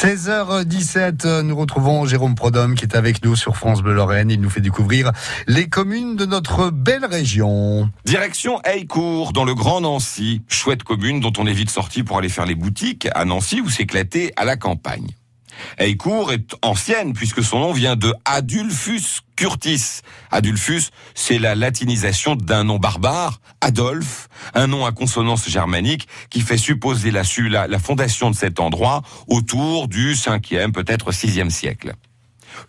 16h17, nous retrouvons Jérôme Prodhomme qui est avec nous sur France Bleu Lorraine. Il nous fait découvrir les communes de notre belle région. Direction Haycourt, dans le Grand Nancy. Chouette commune dont on est vite sorti pour aller faire les boutiques à Nancy ou s'éclater à la campagne. Haycourt est ancienne puisque son nom vient de Adulfus Curtis. Adulfus, c'est la latinisation d'un nom barbare, Adolphe, un nom à consonance germanique qui fait supposer la, la fondation de cet endroit autour du 5e, peut-être 6e siècle.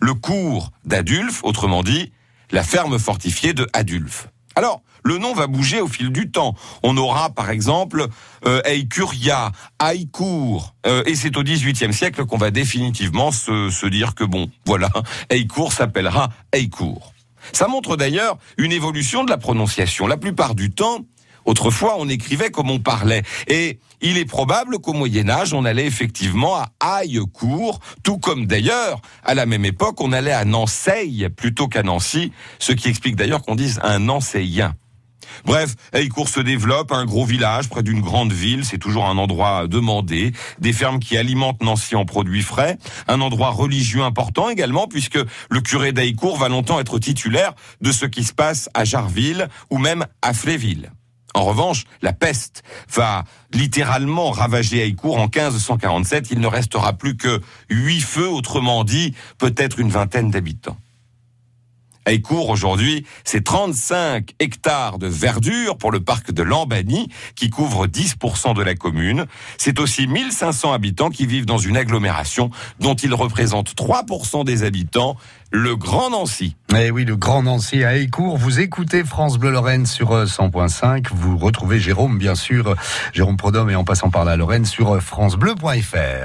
Le cours d'Adulphe, autrement dit, la ferme fortifiée de Adulphe. Alors, le nom va bouger au fil du temps. On aura par exemple euh, Eicuria, Aïcourt, euh, et c'est au XVIIIe siècle qu'on va définitivement se, dire que bon, voilà, Eicourt s'appellera Eicourt. Ça montre d'ailleurs une évolution de la prononciation. La plupart du temps, Autrefois, on écrivait comme on parlait. Et il est probable qu'au Moyen Âge, on allait effectivement à Aillecourt, tout comme d'ailleurs, à la même époque, on allait à Nancy plutôt qu'à Nancy, ce qui explique d'ailleurs qu'on dise un Nancéien. Bref, Aillecourt se développe, un gros village près d'une grande ville, c'est toujours un endroit demandé, des fermes qui alimentent Nancy en produits frais, un endroit religieux important également puisque le curé d'Aillecourt va longtemps être titulaire de ce qui se passe à Jarville ou même à Fléville. En revanche, la peste va littéralement ravager Haïcourt en 1547. Il ne restera plus que huit feux, autrement dit, peut-être une vingtaine d'habitants. Haïcourt, aujourd'hui, c'est 35 hectares de verdure pour le parc de Lambani, qui couvre 10% de la commune. C'est aussi 1500 habitants qui vivent dans une agglomération dont il représente 3% des habitants, le Grand Nancy. Eh oui, le Grand Nancy à Haïcourt. Vous écoutez France Bleu Lorraine sur 100.5. Euh, Vous retrouvez Jérôme, bien sûr, Jérôme Prodhomme et en passant par la Lorraine sur euh, francebleu.fr.